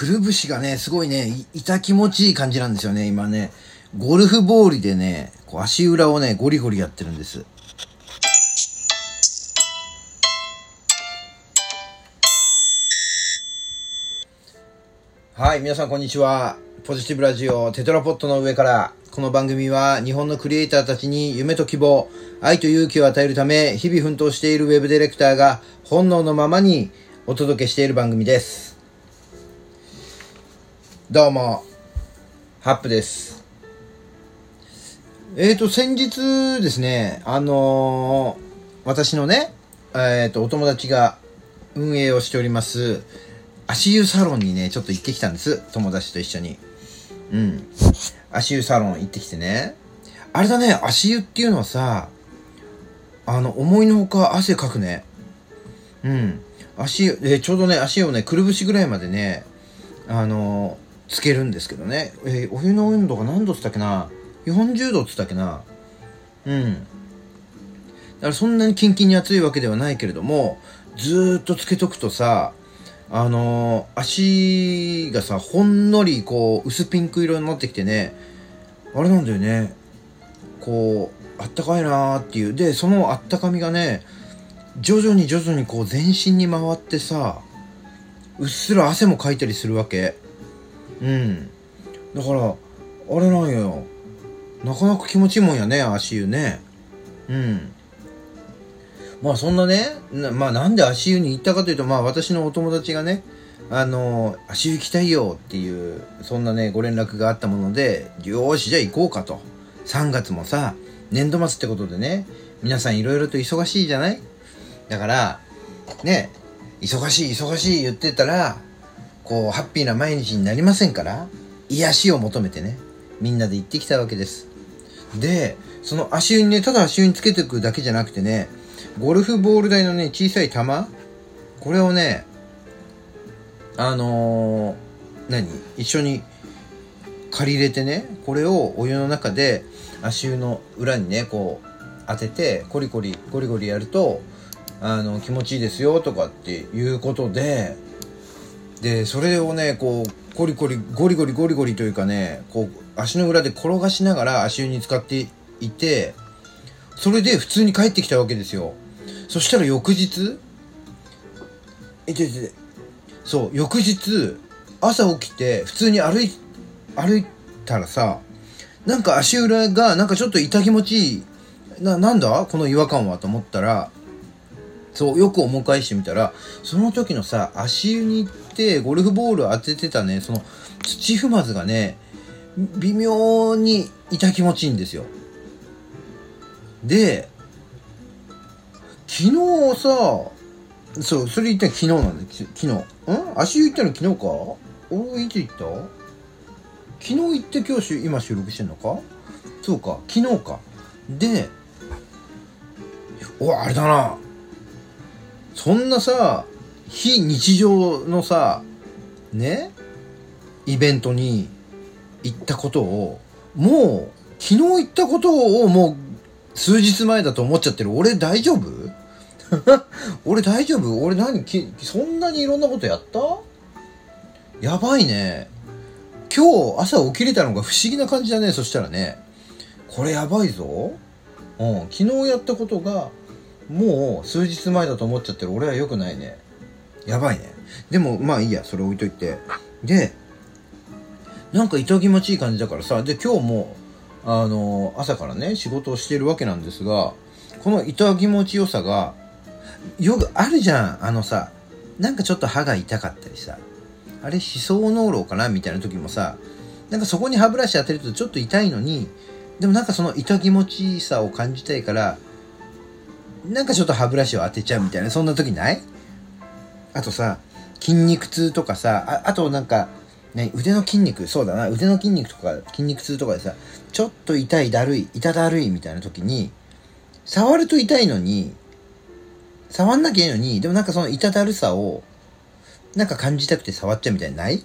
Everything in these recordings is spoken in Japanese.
くるぶしがね、すごいね、痛気持ちいい感じなんですよね、今ね。ゴルフボールでね、こう足裏をね、ゴリゴリやってるんです。はい、皆さんこんにちは。ポジティブラジオテトラポットの上から、この番組は日本のクリエイターたちに夢と希望、愛と勇気を与えるため、日々奮闘しているウェブディレクターが本能のままにお届けしている番組です。どうも、ハップです。えーと、先日ですね、あのー私のね、えーと、お友達が運営をしております、足湯サロンにね、ちょっと行ってきたんです。友達と一緒に。うん。足湯サロン行ってきてね。あれだね、足湯っていうのはさ、あの、思いのほか汗かくね。うん。足、えちょうどね、足をね、くるぶしぐらいまでね、あのーつけるんですけどね。えーお湯の温度が何度っつったっけな ?40 度っつったっけな？うん。だからそんなにキンキンに熱いわけではないけれども、ずっとつけとくとさ、あのー足がさ、ほんのりこう、薄ピンク色になってきてね、あれなんだよね。こう、あったかいなーっていう。で、そのあったかみがね、徐々に徐々にこう全身に回ってさ、うっすら汗もかいたりするわけ。うん。だから、あれなんよ。なかなか気持ちいいもんやね、足湯ね。うん。まあそんなね、まあなんで足湯に行ったかというと、まあ私のお友達がね、あの、足湯行きたいよっていう、そんなね、ご連絡があったもので、よーし、じゃあ行こうかと。3月もさ、年度末ってことでね、皆さんいろいろと忙しいじゃない？だから、ね、忙しい忙しい言ってたら、こう、ハッピーな毎日になりませんから、癒しを求めてね、みんなで行ってきたわけです。で、その足湯にね、ただ足湯につけていくだけじゃなくてね、ゴルフボール台のね、小さい球これをね、あのー何一緒に借り入れてね、これをお湯の中で足湯の裏にね、こう当てて、コリコリ、ゴリゴリやると、あの、気持ちいいですよとかっていうことで、で、それをね、こう、ゴリゴリ、ゴリゴリゴリゴリというかね、こう、足の裏で転がしながら足湯に使っていて、それで普通に帰ってきたわけですよ。そしたら翌日、え、てててそう、翌日、朝起きて、普通に歩い、歩いたらさ、なんか足裏が、なんかちょっと痛気持ちいい。な、なんだ？この違和感は？と思ったら、そう、よく思い返してみたら、その時のさ、足湯に行って、ゴルフボール当ててたね、その、土踏まずがね、微妙に痛気持ちいいんですよ。で、昨日さ、そう、それ言ったの昨日なんだ、昨日。ん？足湯行ったの昨日か？俺いつ行った？昨日行って今日今収録してんのか？そうか、昨日か。で、お、あれだな。そんなさ、非日常のさ、ね、イベントに行ったことを、もう、昨日行ったことをもう数日前だと思っちゃってる。俺大丈夫？俺大丈夫？俺何きそんなにいろんなことやった？やばいね。今日朝起きれたのが不思議な感じだね。そしたらね。これやばいぞ。うん。昨日やったことが、もう数日前だと思っちゃってる。俺は良くないね。やばいね。でも、まあいいや。それ置いといて。で、なんか痛気持ちいい感じだからさ。で、今日も、あの朝からね、仕事をしてるわけなんですが、この痛気持ちよさが、よくあるじゃん。あのさ、なんかちょっと歯が痛かったりさ。あれ、歯槽膿漏かな？みたいな時もさ、なんかそこに歯ブラシ当てるとちょっと痛いのに、でもなんかその痛気持ちいいさを感じたいから、なんかちょっと歯ブラシを当てちゃうみたいな、そんな時ない？あとさ、筋肉痛とかさ、ああとなんか、ね、腕の筋肉、そうだな、腕の筋肉とか筋肉痛とかでさ、ちょっと痛い、だるい、痛だるいみたいな時に、触ると痛いのに、触んなきゃいいのに、でもなんかその痛だるさを、なんか感じたくて触っちゃうみたいなない？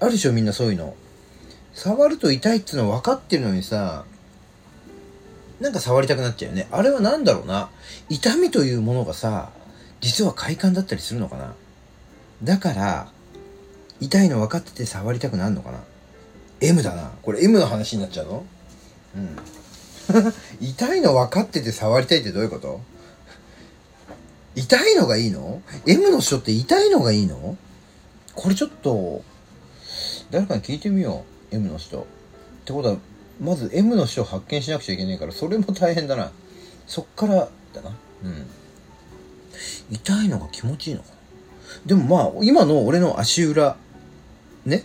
あるでしょみんなそういうの。触ると痛いっていうの分かってるのにさ、なんか触りたくなっちゃうよね。あれは何だろうな。痛みというものがさ、実は快感だったりするのかな。だから、痛いの分かってて触りたくなるのかな ?M だな。これ M の話になっちゃうの？うん。痛いの分かってて触りたいってどういうこと？痛いのがいいの ?M の人って痛いのがいいの？これちょっと、誰かに聞いてみよう。M の人。ってことは、まず M の人を発見しなくちゃいけないから、それも大変だな。そっからだな。うん。痛いのが気持ちいいのかなでもまあ、今の俺の足裏、ね。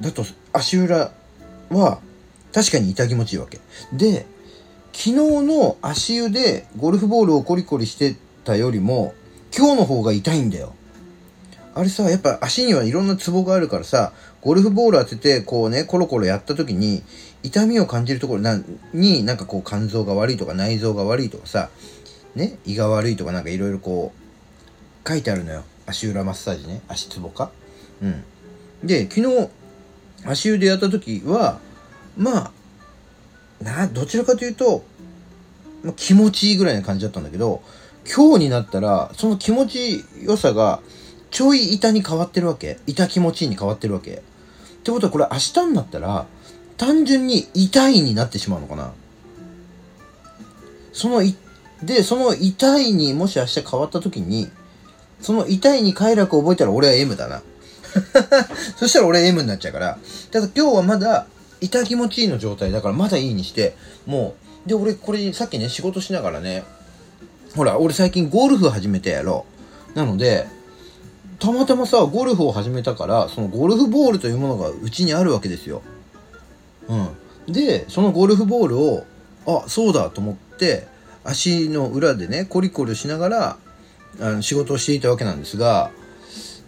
だと、足裏は、確かに痛気持ちいいわけ。で、昨日の足湯でゴルフボールをコリコリしてたよりも、今日の方が痛いんだよ。あれさ、やっぱ足にはいろんなツボがあるからさ、ゴルフボール当てて、こうね、コロコロやった時に、痛みを感じるところなに、なんかこう肝臓が悪いとか内臓が悪いとかさ、ね、胃が悪いとかなんかいろいろこう、書いてあるのよ。足裏マッサージね。足ツボか。うん。で、昨日、足湯でやった時は、まあ、な、どちらかというと、ま、気持ちいいぐらいな感じだったんだけど、今日になったら、その気持ち良さが、ちょい痛に変わってるわけ？痛気持ちいいに変わってるわけ？ってことはこれ明日になったら、単純に痛いになってしまうのかな？そのい、で、その痛いにもし明日変わった時に、その痛いに快楽を覚えたら俺は M だな。そしたら俺 M になっちゃうから。ただ今日はまだ痛気持ちいいの状態だからまだいいにして、もう、で、俺これさっきね、仕事しながらね、ほら、俺最近ゴルフ始めてやろう。なので、たまたまさ、ゴルフを始めたから、そのゴルフボールというものがうちにあるわけですよ。うん。で、そのゴルフボールを、あ、そうだと思って、足の裏でね、コリコリしながら、あの仕事をしていたわけなんですが、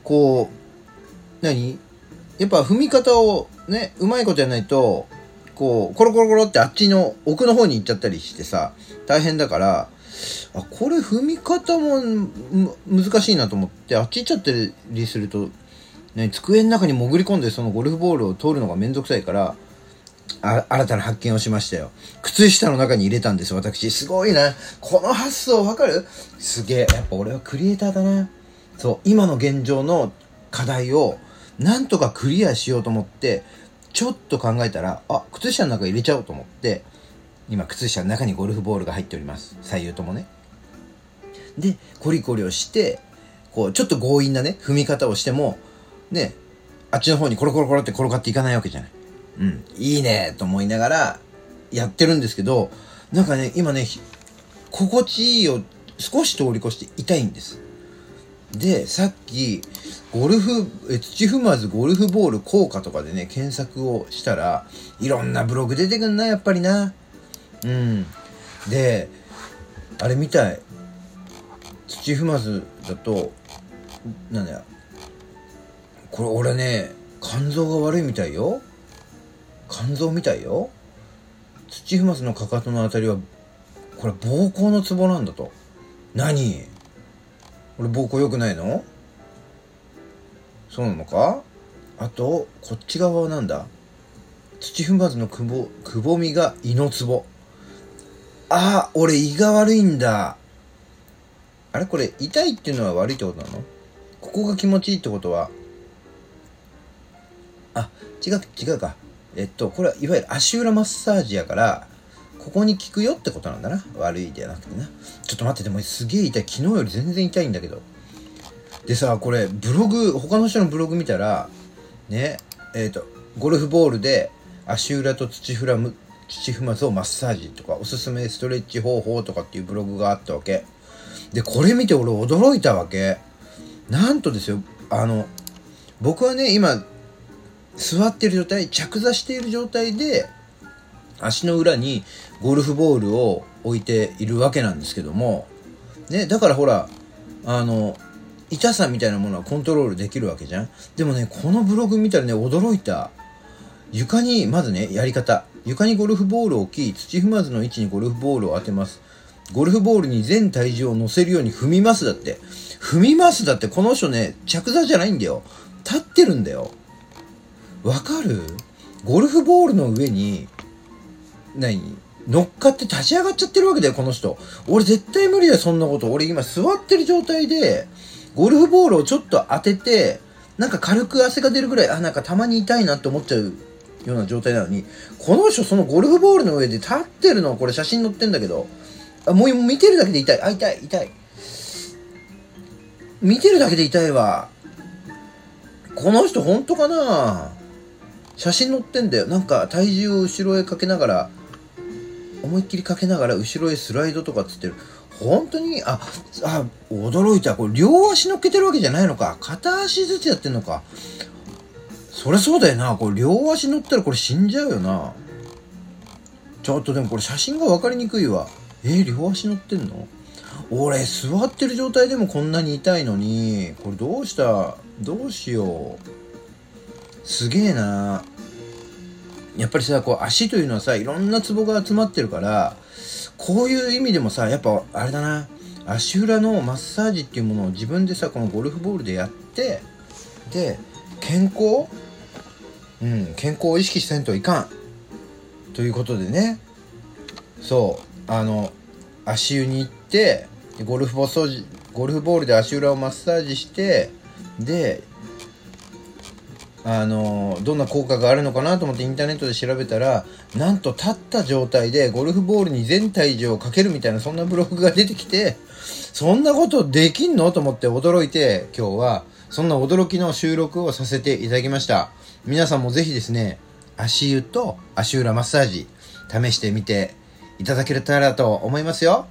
こう、何？やっぱ踏み方をね、うまいことやないと、こう、コロコロコロってあっちの奥の方に行っちゃったりしてさ、大変だから、あ、これ踏み方も難しいなと思って、あっち行っちゃったりすると、ね、机の中に潜り込んでそのゴルフボールを通るのがめんどくさいから、あ新たな発見をしましたよ。靴下の中に入れたんです、私。すごいな。この発想わかる？すげえ。やっぱ俺はクリエイターだな。そう、今の現状の課題を、なんとかクリアしようと思って、ちょっと考えたら、あ、靴下の中入れちゃおうと思って、今、靴下の中にゴルフボールが入っております。左右ともね。で、コリコリをして、こう、ちょっと強引なね、踏み方をしても、ね、あっちの方にコロコロコロって転がっていかないわけじゃない。うん、いいねと思いながらやってるんですけど、なんかね、今ね、心地いいを少し通り越して痛いんです。で、さっき、ゴルフ、え、土踏まずゴルフボール効果とかでね、検索をしたら、いろんなブログ出てくんな、やっぱりな。うん。で、あれみたい。土踏まずだと、なんだよ。これ俺ね、肝臓が悪いみたいよ。肝臓みたいよ。土踏まずのかかとのあたりは、これ膀胱のツボなんだと。何？俺膀胱良くないの？そうなのか？あと、こっち側はなんだ？土踏まずのくぼ、くぼみが胃のツボ。あ、俺胃が悪いんだ。あれ？これ、痛いっていうのは悪いってことなの？ここが気持ちいいってことは、あ、違う、違うか。えっと、これはいわゆる足裏マッサージやから、ここに効くよってことなんだな。悪いじゃなくてな。ちょっと待って、でもすげえ痛い。昨日より全然痛いんだけど。でさ、これ、ブログ、他の人のブログ見たら、ね、えっ、と、ゴルフボールで足裏と土フラム、土踏まずをマッサージとか、おすすめストレッチ方法とかっていうブログがあったわけ。で、これ見て俺驚いたわけ。なんとですよ、あの、僕はね、今、座ってる状態、着座している状態で、足の裏にゴルフボールを置いているわけなんですけども、ね、だからほら、あの、痛さみたいなものはコントロールできるわけじゃんでもね、このブログ見たらね、驚いた。床に、まずね、やり方。床にゴルフボールを置き、土踏まずの位置にゴルフボールを当てます。ゴルフボールに全体重を乗せるように踏みますだって。踏みますだって、この人ね、着座じゃないんだよ。立ってるんだよ。わかる？ゴルフボールの上に、何？乗っかって立ち上がっちゃってるわけだよ、この人。俺絶対無理だよ、そんなこと。俺今座ってる状態で、ゴルフボールをちょっと当てて、なんか軽く汗が出るぐらい、あ、なんかたまに痛いなって思っちゃうような状態なのに、この人そのゴルフボールの上で立ってるの、これ写真載ってんだけど、あ、もう見てるだけで痛い。あ、痛い、痛い。見てるだけで痛いわ。この人本当かな？写真載ってんだよ。なんか体重を後ろへかけながら、思いっきりかけながら後ろへスライドとかつってる。本当に、あ、あ、驚いた。これ両足乗っけてるわけじゃないのか。片足ずつやってんのか。そりゃそうだよな。これ両足乗ったらこれ死んじゃうよな。ちょっとでもこれ写真が分かりにくいわ。えー、両足乗ってんの？俺座ってる状態でもこんなに痛いのにこれどうした？どうしようすげえなやっぱりさこう足というのはさいろんなツボが集まってるからこういう意味でもさやっぱあれだな足裏のマッサージっていうものを自分でさこのゴルフボールでやってで健康？うん健康を意識せんといかん。ということでね。そう。あの足湯に行ってゴルフボ掃除ゴルフボールで足裏をマッサージしてであのどんな効果があるのかなと思ってインターネットで調べたらなんと立った状態でゴルフボールに全体重をかけるみたいなそんなブログが出てきてそんなことできんの？と思って驚いて今日はそんな驚きの収録をさせていただきました。皆さんもぜひですね足湯と足裏マッサージ試してみていただけたらと思いますよ。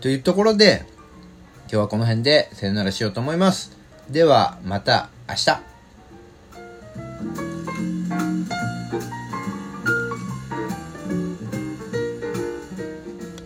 というところで今日はこの辺でさよならしようと思います。ではまた明日。